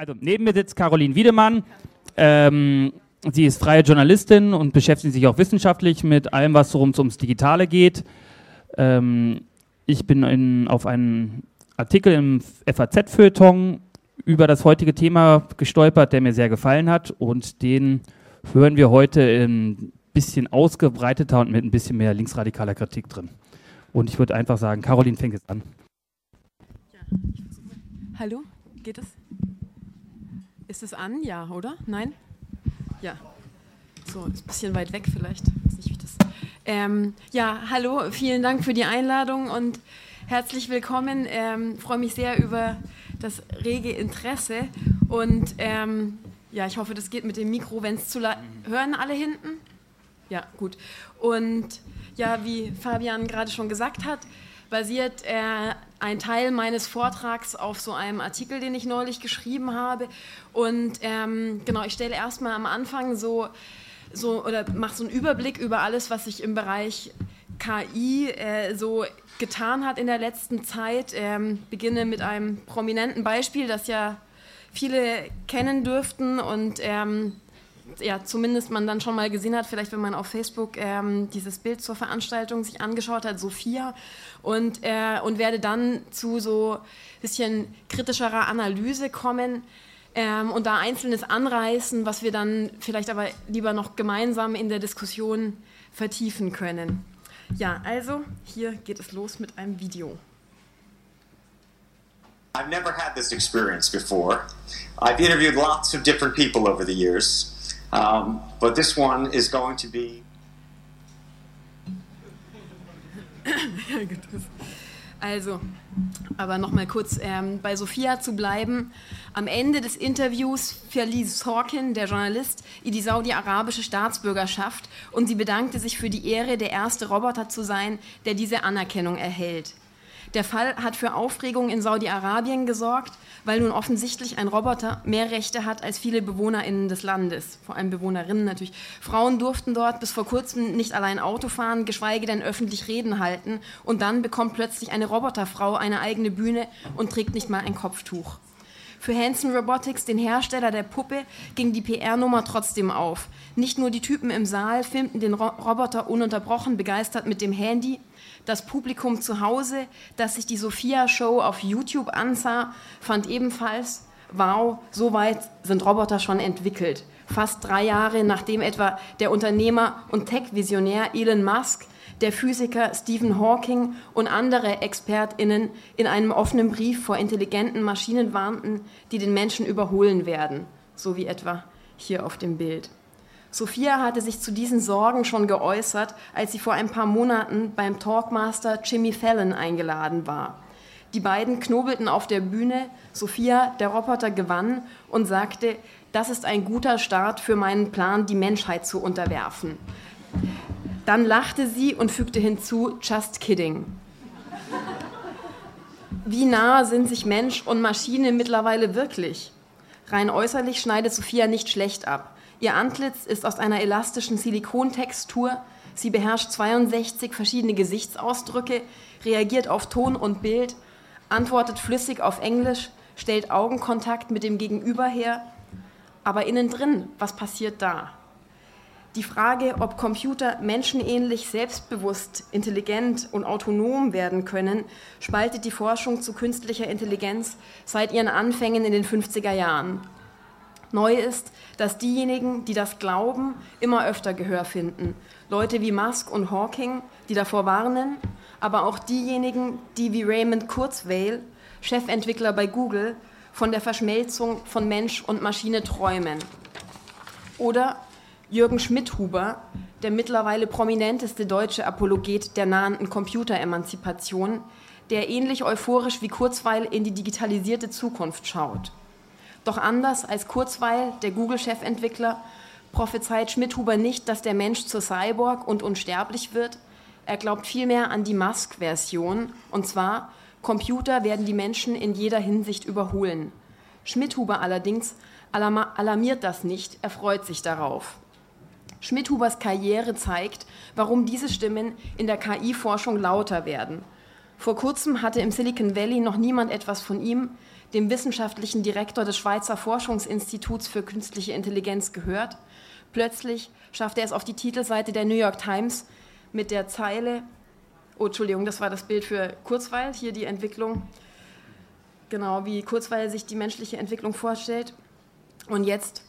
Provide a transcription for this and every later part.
Also neben mir sitzt Caroline Wiedemann. Ähm, sie ist freie Journalistin und beschäftigt sich auch wissenschaftlich mit allem, was rund ums Digitale geht. Ähm, ich bin in, auf einen Artikel im FAZ-Feuilleton über das heutige Thema gestolpert, der mir sehr gefallen hat und den hören wir heute ein bisschen ausgebreiteter und mit ein bisschen mehr linksradikaler Kritik drin. Und ich würde einfach sagen, Caroline fängt jetzt an. Ja, Hallo, geht es? Ist es an? Ja, oder? Nein? Ja. So, ist ein bisschen weit weg vielleicht. Weiß nicht, wie das. Ähm, ja, hallo, vielen Dank für die Einladung und herzlich willkommen. Ähm, freue mich sehr über das rege Interesse und ähm, ja, ich hoffe, das geht mit dem Mikro, wenn es zu hören alle hinten. Ja, gut. Und ja, wie Fabian gerade schon gesagt hat, basiert äh, ein Teil meines Vortrags auf so einem Artikel, den ich neulich geschrieben habe. Und ähm, genau, ich stelle erstmal am Anfang so, so oder mache so einen Überblick über alles, was sich im Bereich KI äh, so getan hat in der letzten Zeit. Ähm, beginne mit einem prominenten Beispiel, das ja viele kennen dürften und ähm, ja, zumindest man dann schon mal gesehen hat, vielleicht wenn man auf Facebook ähm, dieses Bild zur Veranstaltung sich angeschaut hat, Sophia, und, äh, und werde dann zu so ein bisschen kritischerer Analyse kommen ähm, und da Einzelnes anreißen, was wir dann vielleicht aber lieber noch gemeinsam in der Diskussion vertiefen können. Ja, also hier geht es los mit einem Video. I've never had this experience before. I've interviewed lots of different people over the years. Um, but this one is going to be. Also, aber nochmal kurz ähm, bei Sophia zu bleiben. Am Ende des Interviews verließ Sorkin, der Journalist, ihr die saudi-arabische Staatsbürgerschaft und sie bedankte sich für die Ehre, der erste Roboter zu sein, der diese Anerkennung erhält. Der Fall hat für Aufregung in Saudi-Arabien gesorgt, weil nun offensichtlich ein Roboter mehr Rechte hat als viele BewohnerInnen des Landes, vor allem Bewohnerinnen natürlich. Frauen durften dort bis vor kurzem nicht allein Auto fahren, geschweige denn öffentlich Reden halten und dann bekommt plötzlich eine Roboterfrau eine eigene Bühne und trägt nicht mal ein Kopftuch. Für Hanson Robotics, den Hersteller der Puppe, ging die PR-Nummer trotzdem auf. Nicht nur die Typen im Saal filmten den Roboter ununterbrochen begeistert mit dem Handy, das Publikum zu Hause, das sich die Sophia-Show auf YouTube ansah, fand ebenfalls, wow, so weit sind Roboter schon entwickelt. Fast drei Jahre nachdem etwa der Unternehmer und Tech-Visionär Elon Musk, der Physiker Stephen Hawking und andere ExpertInnen in einem offenen Brief vor intelligenten Maschinen warnten, die den Menschen überholen werden, so wie etwa hier auf dem Bild. Sophia hatte sich zu diesen Sorgen schon geäußert, als sie vor ein paar Monaten beim Talkmaster Jimmy Fallon eingeladen war. Die beiden knobelten auf der Bühne, Sophia, der Roboter, gewann und sagte, das ist ein guter Start für meinen Plan, die Menschheit zu unterwerfen. Dann lachte sie und fügte hinzu, just kidding. Wie nah sind sich Mensch und Maschine mittlerweile wirklich? Rein äußerlich schneidet Sophia nicht schlecht ab. Ihr Antlitz ist aus einer elastischen Silikontextur. Sie beherrscht 62 verschiedene Gesichtsausdrücke, reagiert auf Ton und Bild, antwortet flüssig auf Englisch, stellt Augenkontakt mit dem Gegenüber her. Aber innen drin, was passiert da? Die Frage, ob Computer menschenähnlich, selbstbewusst, intelligent und autonom werden können, spaltet die Forschung zu künstlicher Intelligenz seit ihren Anfängen in den 50er Jahren. Neu ist, dass diejenigen, die das glauben, immer öfter Gehör finden. Leute wie Musk und Hawking, die davor warnen, aber auch diejenigen, die wie Raymond Kurzweil, Chefentwickler bei Google, von der Verschmelzung von Mensch und Maschine träumen. Oder Jürgen Schmidhuber, der mittlerweile prominenteste deutsche Apologet der nahenden Computeremanzipation, der ähnlich euphorisch wie Kurzweil in die digitalisierte Zukunft schaut. Doch anders als Kurzweil, der Google-Chefentwickler, prophezeit Schmidhuber nicht, dass der Mensch zur Cyborg und unsterblich wird. Er glaubt vielmehr an die Musk-Version, und zwar, Computer werden die Menschen in jeder Hinsicht überholen. Schmidhuber allerdings alarmiert das nicht, er freut sich darauf. Schmidhubers Karriere zeigt, warum diese Stimmen in der KI-Forschung lauter werden. Vor kurzem hatte im Silicon Valley noch niemand etwas von ihm, dem wissenschaftlichen Direktor des Schweizer Forschungsinstituts für künstliche Intelligenz, gehört. Plötzlich schafft er es auf die Titelseite der New York Times mit der Zeile, oh Entschuldigung, das war das Bild für Kurzweil, hier die Entwicklung, genau wie Kurzweil sich die menschliche Entwicklung vorstellt. Und jetzt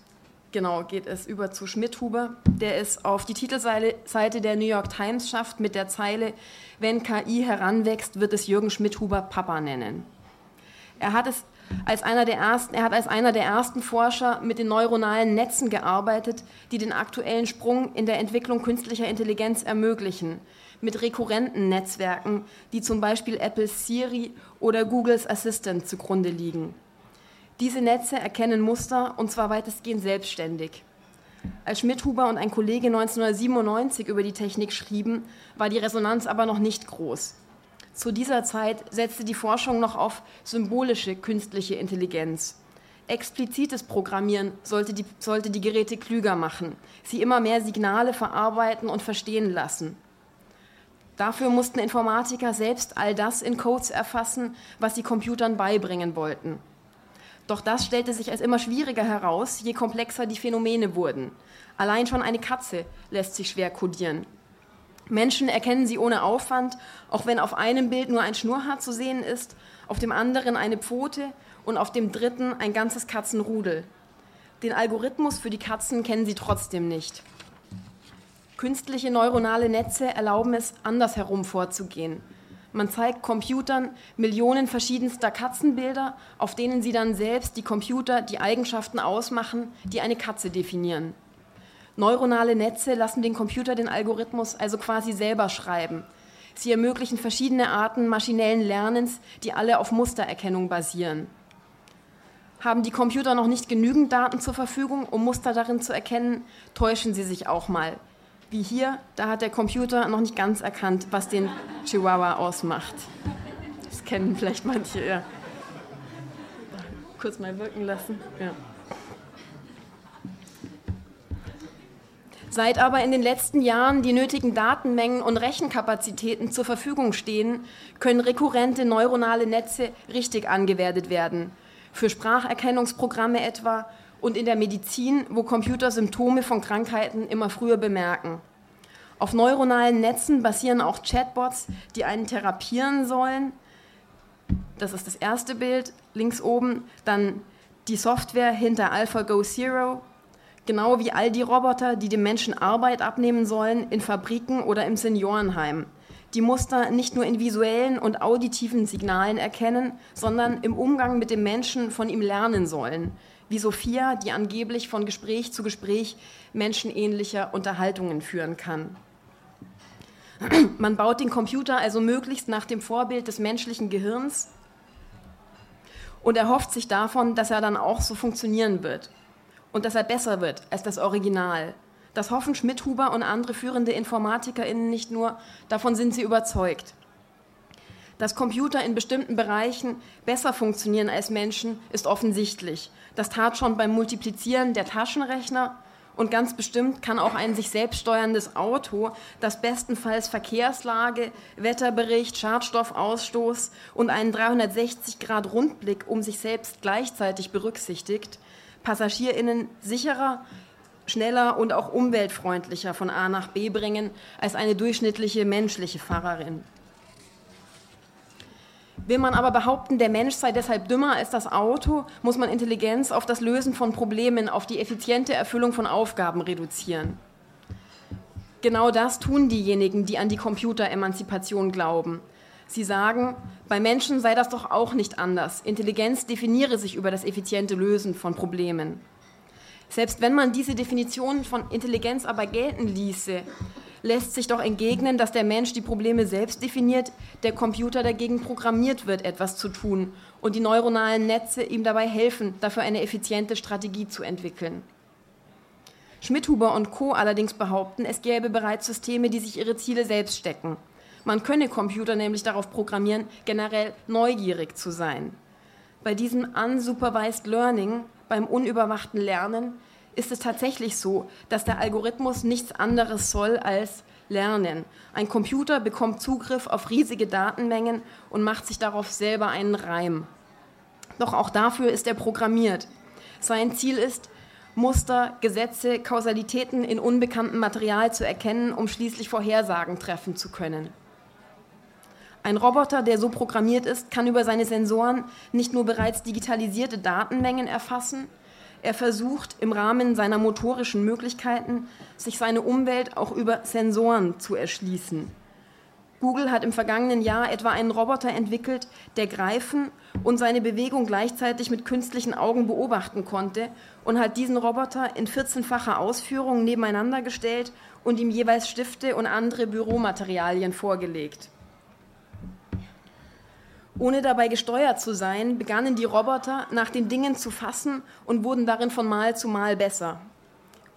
genau geht es über zu Schmidhuber, der es auf die Titelseite der New York Times schafft mit der Zeile, wenn KI heranwächst, wird es Jürgen Schmidhuber Papa nennen. Er hat es als einer der ersten, er hat als einer der ersten Forscher mit den neuronalen Netzen gearbeitet, die den aktuellen Sprung in der Entwicklung künstlicher Intelligenz ermöglichen, mit rekurrenten Netzwerken, die zum Beispiel Apples Siri oder Googles Assistant zugrunde liegen. Diese Netze erkennen Muster und zwar weitestgehend selbstständig. Als Schmidhuber und ein Kollege 1997 über die Technik schrieben, war die Resonanz aber noch nicht groß. Zu dieser Zeit setzte die Forschung noch auf symbolische künstliche Intelligenz. Explizites Programmieren sollte die, sollte die Geräte klüger machen, sie immer mehr Signale verarbeiten und verstehen lassen. Dafür mussten Informatiker selbst all das in Codes erfassen, was sie Computern beibringen wollten. Doch das stellte sich als immer schwieriger heraus, je komplexer die Phänomene wurden. Allein schon eine Katze lässt sich schwer kodieren. Menschen erkennen sie ohne Aufwand, auch wenn auf einem Bild nur ein Schnurrhaar zu sehen ist, auf dem anderen eine Pfote und auf dem dritten ein ganzes Katzenrudel. Den Algorithmus für die Katzen kennen sie trotzdem nicht. Künstliche neuronale Netze erlauben es, andersherum vorzugehen. Man zeigt Computern Millionen verschiedenster Katzenbilder, auf denen sie dann selbst die Computer die Eigenschaften ausmachen, die eine Katze definieren. Neuronale Netze lassen den Computer den Algorithmus also quasi selber schreiben. Sie ermöglichen verschiedene Arten maschinellen Lernens, die alle auf Mustererkennung basieren. Haben die Computer noch nicht genügend Daten zur Verfügung, um Muster darin zu erkennen, täuschen sie sich auch mal. Wie hier, da hat der Computer noch nicht ganz erkannt, was den Chihuahua ausmacht. Das kennen vielleicht manche, ja. Kurz mal wirken lassen. Ja. Seit aber in den letzten Jahren die nötigen Datenmengen und Rechenkapazitäten zur Verfügung stehen, können rekurrente neuronale Netze richtig angewertet werden. Für Spracherkennungsprogramme etwa und in der Medizin, wo Computer Symptome von Krankheiten immer früher bemerken. Auf neuronalen Netzen basieren auch Chatbots, die einen therapieren sollen. Das ist das erste Bild, links oben. Dann die Software hinter AlphaGo Zero, Genau wie all die Roboter, die dem Menschen Arbeit abnehmen sollen in Fabriken oder im Seniorenheim. Die Muster nicht nur in visuellen und auditiven Signalen erkennen, sondern im Umgang mit dem Menschen von ihm lernen sollen. Wie Sophia, die angeblich von Gespräch zu Gespräch menschenähnlicher Unterhaltungen führen kann. Man baut den Computer also möglichst nach dem Vorbild des menschlichen Gehirns und erhofft sich davon, dass er dann auch so funktionieren wird und dass er besser wird als das Original. Das hoffen Schmidhuber und andere führende InformatikerInnen nicht nur, davon sind sie überzeugt. Dass Computer in bestimmten Bereichen besser funktionieren als Menschen, ist offensichtlich. Das tat schon beim Multiplizieren der Taschenrechner und ganz bestimmt kann auch ein sich selbst steuerndes Auto, das bestenfalls Verkehrslage, Wetterbericht, Schadstoffausstoß und einen 360-Grad-Rundblick um sich selbst gleichzeitig berücksichtigt, PassagierInnen sicherer, schneller und auch umweltfreundlicher von A nach B bringen als eine durchschnittliche menschliche Fahrerin. Will man aber behaupten, der Mensch sei deshalb dümmer als das Auto, muss man Intelligenz auf das Lösen von Problemen, auf die effiziente Erfüllung von Aufgaben reduzieren. Genau das tun diejenigen, die an die Computeremanzipation glauben. Sie sagen, bei Menschen sei das doch auch nicht anders. Intelligenz definiere sich über das effiziente Lösen von Problemen. Selbst wenn man diese Definition von Intelligenz aber gelten ließe, lässt sich doch entgegnen, dass der Mensch die Probleme selbst definiert, der Computer dagegen programmiert wird, etwas zu tun und die neuronalen Netze ihm dabei helfen, dafür eine effiziente Strategie zu entwickeln. Schmidhuber und Co. allerdings behaupten, es gäbe bereits Systeme, die sich ihre Ziele selbst stecken. Man könne Computer nämlich darauf programmieren, generell neugierig zu sein. Bei diesem unsupervised Learning, beim unüberwachten Lernen, ist es tatsächlich so, dass der Algorithmus nichts anderes soll als lernen. Ein Computer bekommt Zugriff auf riesige Datenmengen und macht sich darauf selber einen Reim. Doch auch dafür ist er programmiert. Sein Ziel ist, Muster, Gesetze, Kausalitäten in unbekanntem Material zu erkennen, um schließlich Vorhersagen treffen zu können. Ein Roboter, der so programmiert ist, kann über seine Sensoren nicht nur bereits digitalisierte Datenmengen erfassen, er versucht im Rahmen seiner motorischen Möglichkeiten, sich seine Umwelt auch über Sensoren zu erschließen. Google hat im vergangenen Jahr etwa einen Roboter entwickelt, der greifen und seine Bewegung gleichzeitig mit künstlichen Augen beobachten konnte und hat diesen Roboter in 14-facher Ausführung nebeneinander gestellt und ihm jeweils Stifte und andere Büromaterialien vorgelegt. Ohne dabei gesteuert zu sein, begannen die Roboter nach den Dingen zu fassen und wurden darin von Mal zu Mal besser.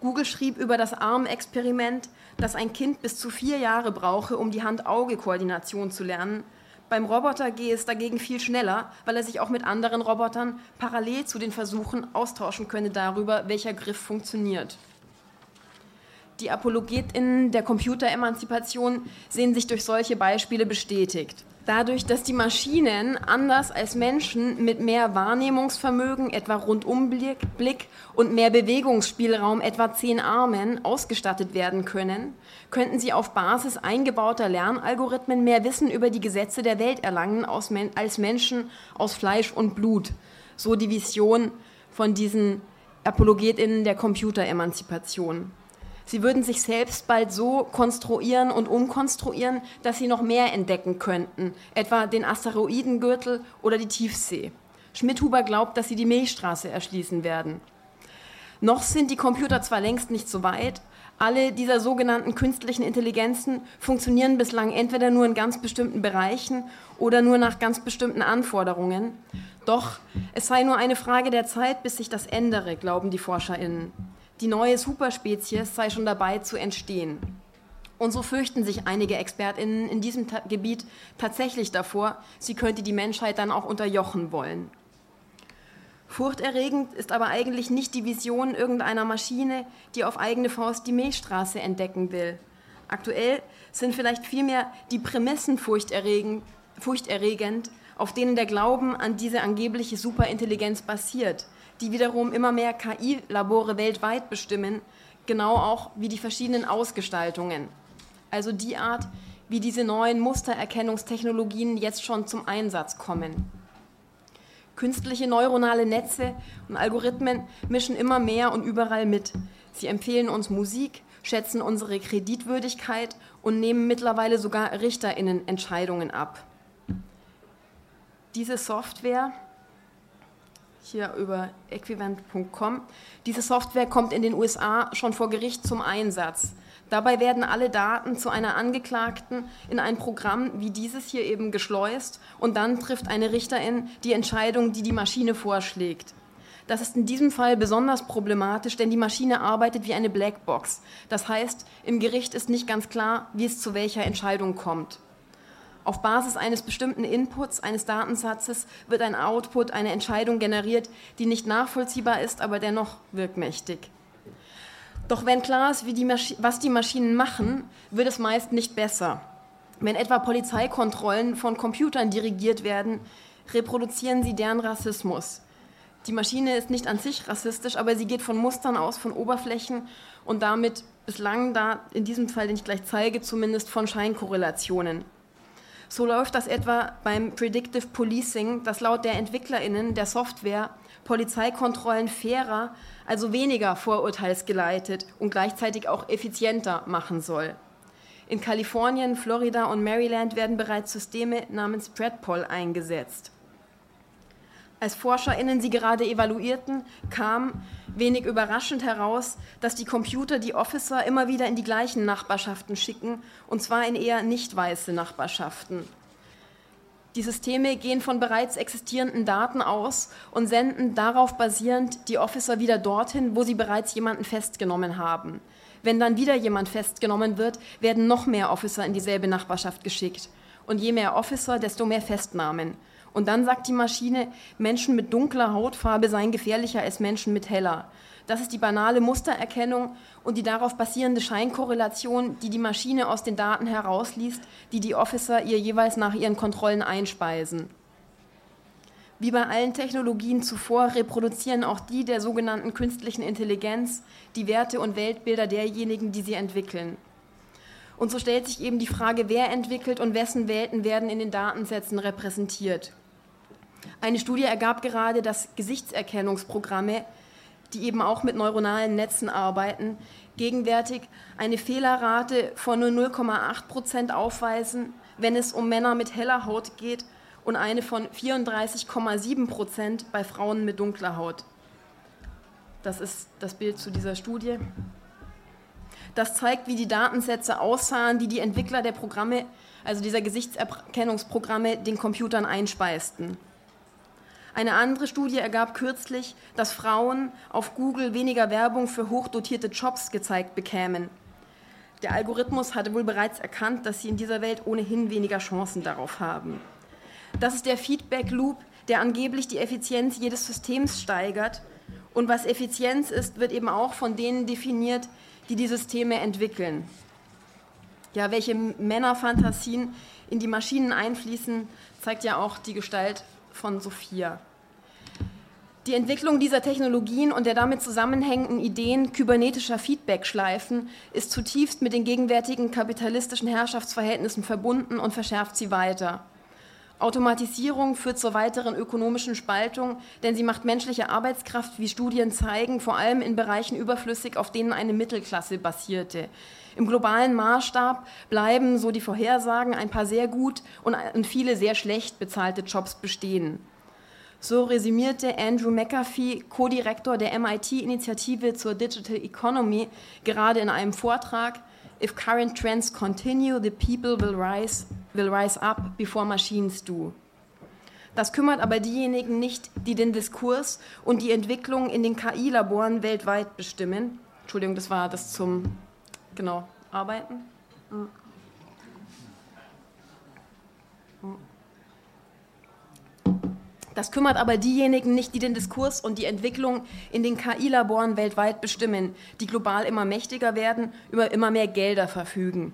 Google schrieb über das ARM-Experiment, dass ein Kind bis zu vier Jahre brauche, um die Hand-Auge-Koordination zu lernen. Beim Roboter gehe es dagegen viel schneller, weil er sich auch mit anderen Robotern parallel zu den Versuchen austauschen könne darüber, welcher Griff funktioniert. Die ApologetInnen der Computeremanzipation sehen sich durch solche Beispiele bestätigt. Dadurch, dass die Maschinen anders als Menschen mit mehr Wahrnehmungsvermögen, etwa Rundumblick Blick und mehr Bewegungsspielraum, etwa zehn Armen, ausgestattet werden können, könnten sie auf Basis eingebauter Lernalgorithmen mehr Wissen über die Gesetze der Welt erlangen als Menschen aus Fleisch und Blut. So die Vision von diesen ApologetInnen der Computeremanzipation. Sie würden sich selbst bald so konstruieren und umkonstruieren, dass sie noch mehr entdecken könnten, etwa den Asteroidengürtel oder die Tiefsee. Schmidhuber glaubt, dass sie die Milchstraße erschließen werden. Noch sind die Computer zwar längst nicht so weit, alle dieser sogenannten künstlichen Intelligenzen funktionieren bislang entweder nur in ganz bestimmten Bereichen oder nur nach ganz bestimmten Anforderungen. Doch es sei nur eine Frage der Zeit, bis sich das ändere, glauben die Forscherinnen die neue Superspezies sei schon dabei zu entstehen. Und so fürchten sich einige ExpertInnen in diesem Ta Gebiet tatsächlich davor, sie könnte die Menschheit dann auch unterjochen wollen. Furchterregend ist aber eigentlich nicht die Vision irgendeiner Maschine, die auf eigene Faust die Milchstraße entdecken will. Aktuell sind vielleicht vielmehr die Prämissen furchterregend, furchterregend auf denen der Glauben an diese angebliche Superintelligenz basiert, die wiederum immer mehr KI-Labore weltweit bestimmen, genau auch wie die verschiedenen Ausgestaltungen. Also die Art, wie diese neuen Mustererkennungstechnologien jetzt schon zum Einsatz kommen. Künstliche neuronale Netze und Algorithmen mischen immer mehr und überall mit. Sie empfehlen uns Musik, schätzen unsere Kreditwürdigkeit und nehmen mittlerweile sogar Richterinnen Entscheidungen ab. Diese Software hier über equivent.com. Diese Software kommt in den USA schon vor Gericht zum Einsatz. Dabei werden alle Daten zu einer Angeklagten in ein Programm wie dieses hier eben geschleust und dann trifft eine Richterin die Entscheidung, die die Maschine vorschlägt. Das ist in diesem Fall besonders problematisch, denn die Maschine arbeitet wie eine Blackbox. Das heißt, im Gericht ist nicht ganz klar, wie es zu welcher Entscheidung kommt. Auf Basis eines bestimmten Inputs, eines Datensatzes, wird ein Output, eine Entscheidung generiert, die nicht nachvollziehbar ist, aber dennoch wirkmächtig. Doch wenn klar ist, die was die Maschinen machen, wird es meist nicht besser. Wenn etwa Polizeikontrollen von Computern dirigiert werden, reproduzieren sie deren Rassismus. Die Maschine ist nicht an sich rassistisch, aber sie geht von Mustern aus, von Oberflächen und damit bislang da, in diesem Fall, den ich gleich zeige, zumindest von Scheinkorrelationen. So läuft das etwa beim Predictive Policing, das laut der EntwicklerInnen der Software Polizeikontrollen fairer, also weniger vorurteilsgeleitet und gleichzeitig auch effizienter machen soll. In Kalifornien, Florida und Maryland werden bereits Systeme namens Predpol eingesetzt. Als ForscherInnen sie gerade evaluierten, kam wenig überraschend heraus, dass die Computer die Officer immer wieder in die gleichen Nachbarschaften schicken, und zwar in eher nicht weiße Nachbarschaften. Die Systeme gehen von bereits existierenden Daten aus und senden darauf basierend die Officer wieder dorthin, wo sie bereits jemanden festgenommen haben. Wenn dann wieder jemand festgenommen wird, werden noch mehr Officer in dieselbe Nachbarschaft geschickt. Und je mehr Officer, desto mehr Festnahmen. Und dann sagt die Maschine, Menschen mit dunkler Hautfarbe seien gefährlicher als Menschen mit heller. Das ist die banale Mustererkennung und die darauf basierende Scheinkorrelation, die die Maschine aus den Daten herausliest, die die Officer ihr jeweils nach ihren Kontrollen einspeisen. Wie bei allen Technologien zuvor reproduzieren auch die der sogenannten künstlichen Intelligenz die Werte und Weltbilder derjenigen, die sie entwickeln. Und so stellt sich eben die Frage, wer entwickelt und wessen Welten werden in den Datensätzen repräsentiert. Eine Studie ergab gerade, dass Gesichtserkennungsprogramme, die eben auch mit neuronalen Netzen arbeiten, gegenwärtig eine Fehlerrate von nur 0,8 Prozent aufweisen, wenn es um Männer mit heller Haut geht und eine von 34,7 Prozent bei Frauen mit dunkler Haut. Das ist das Bild zu dieser Studie. Das zeigt, wie die Datensätze aussahen, die die Entwickler der Programme, also dieser Gesichtserkennungsprogramme, den Computern einspeisten. Eine andere Studie ergab kürzlich, dass Frauen auf Google weniger Werbung für hochdotierte Jobs gezeigt bekämen. Der Algorithmus hatte wohl bereits erkannt, dass sie in dieser Welt ohnehin weniger Chancen darauf haben. Das ist der Feedback Loop, der angeblich die Effizienz jedes Systems steigert. Und was Effizienz ist, wird eben auch von denen definiert, die die Systeme entwickeln. Ja, welche Männerfantasien in die Maschinen einfließen, zeigt ja auch die Gestalt von Sophia. Die Entwicklung dieser Technologien und der damit zusammenhängenden Ideen kybernetischer Feedback-Schleifen ist zutiefst mit den gegenwärtigen kapitalistischen Herrschaftsverhältnissen verbunden und verschärft sie weiter. Automatisierung führt zur weiteren ökonomischen Spaltung, denn sie macht menschliche Arbeitskraft, wie Studien zeigen, vor allem in Bereichen überflüssig, auf denen eine Mittelklasse basierte. Im globalen Maßstab bleiben, so die Vorhersagen, ein paar sehr gut und viele sehr schlecht bezahlte Jobs bestehen. So resümierte Andrew McAfee, Co-Direktor der MIT-Initiative zur Digital Economy, gerade in einem Vortrag, If current trends continue, the people will rise, will rise up before machines do. Das kümmert aber diejenigen nicht, die den Diskurs und die Entwicklung in den KI-Laboren weltweit bestimmen. Entschuldigung, das war das zum genau Arbeiten. Hm. Hm. Das kümmert aber diejenigen nicht, die den Diskurs und die Entwicklung in den KI-Laboren weltweit bestimmen, die global immer mächtiger werden, über immer mehr Gelder verfügen.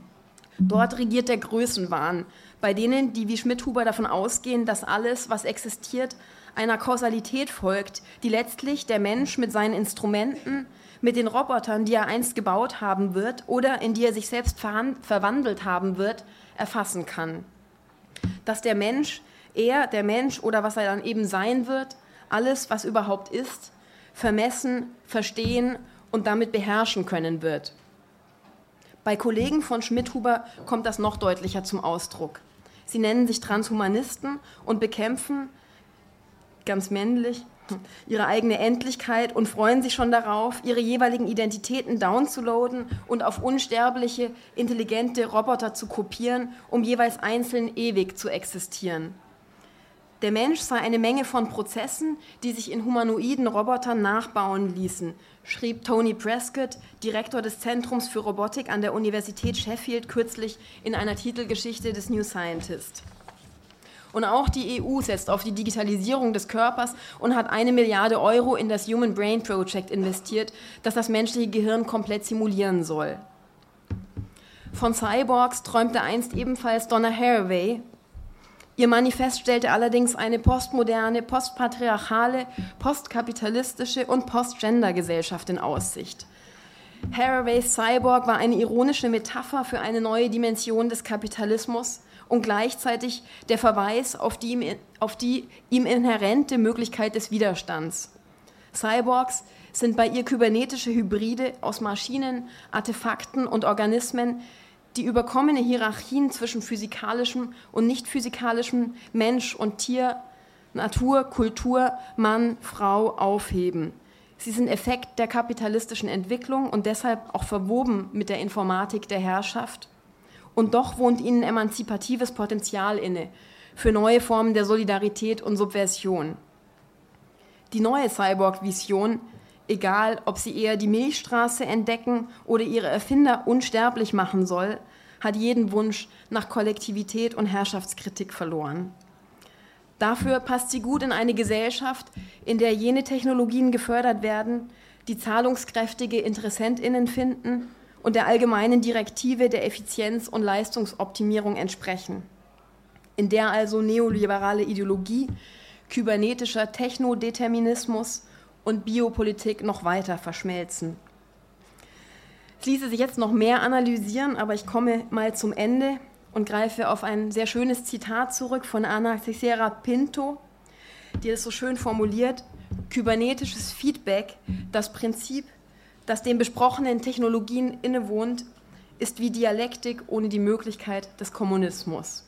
Dort regiert der Größenwahn, bei denen, die wie Schmidhuber davon ausgehen, dass alles, was existiert, einer Kausalität folgt, die letztlich der Mensch mit seinen Instrumenten, mit den Robotern, die er einst gebaut haben wird oder in die er sich selbst verwandelt haben wird, erfassen kann. Dass der Mensch er, der Mensch oder was er dann eben sein wird, alles, was überhaupt ist, vermessen, verstehen und damit beherrschen können wird. Bei Kollegen von Schmidhuber kommt das noch deutlicher zum Ausdruck. Sie nennen sich Transhumanisten und bekämpfen, ganz männlich, ihre eigene Endlichkeit und freuen sich schon darauf, ihre jeweiligen Identitäten downzuladen und auf unsterbliche, intelligente Roboter zu kopieren, um jeweils einzeln ewig zu existieren. Der Mensch sei eine Menge von Prozessen, die sich in humanoiden Robotern nachbauen ließen, schrieb Tony Prescott, Direktor des Zentrums für Robotik an der Universität Sheffield, kürzlich in einer Titelgeschichte des New Scientist. Und auch die EU setzt auf die Digitalisierung des Körpers und hat eine Milliarde Euro in das Human Brain Project investiert, das das menschliche Gehirn komplett simulieren soll. Von Cyborgs träumte einst ebenfalls Donna Haraway, Ihr Manifest stellte allerdings eine postmoderne, postpatriarchale, postkapitalistische und postgender-Gesellschaft in Aussicht. Haraways Cyborg war eine ironische Metapher für eine neue Dimension des Kapitalismus und gleichzeitig der Verweis auf die, ihm, auf die ihm inhärente Möglichkeit des Widerstands. Cyborgs sind bei ihr kybernetische Hybride aus Maschinen, Artefakten und Organismen, die überkommene Hierarchien zwischen physikalischem und nicht physikalischem Mensch und Tier, Natur, Kultur, Mann, Frau aufheben. Sie sind Effekt der kapitalistischen Entwicklung und deshalb auch verwoben mit der Informatik der Herrschaft. Und doch wohnt ihnen emanzipatives Potenzial inne für neue Formen der Solidarität und Subversion. Die neue Cyborg-Vision egal ob sie eher die Milchstraße entdecken oder ihre Erfinder unsterblich machen soll, hat jeden Wunsch nach Kollektivität und Herrschaftskritik verloren. Dafür passt sie gut in eine Gesellschaft, in der jene Technologien gefördert werden, die zahlungskräftige Interessentinnen finden und der allgemeinen Direktive der Effizienz und Leistungsoptimierung entsprechen. In der also neoliberale Ideologie kybernetischer Technodeterminismus und Biopolitik noch weiter verschmelzen. Es ließe sich jetzt noch mehr analysieren, aber ich komme mal zum Ende und greife auf ein sehr schönes Zitat zurück von Ana Cicera Pinto, die es so schön formuliert, kybernetisches Feedback, das Prinzip, das den besprochenen Technologien innewohnt, ist wie Dialektik ohne die Möglichkeit des Kommunismus.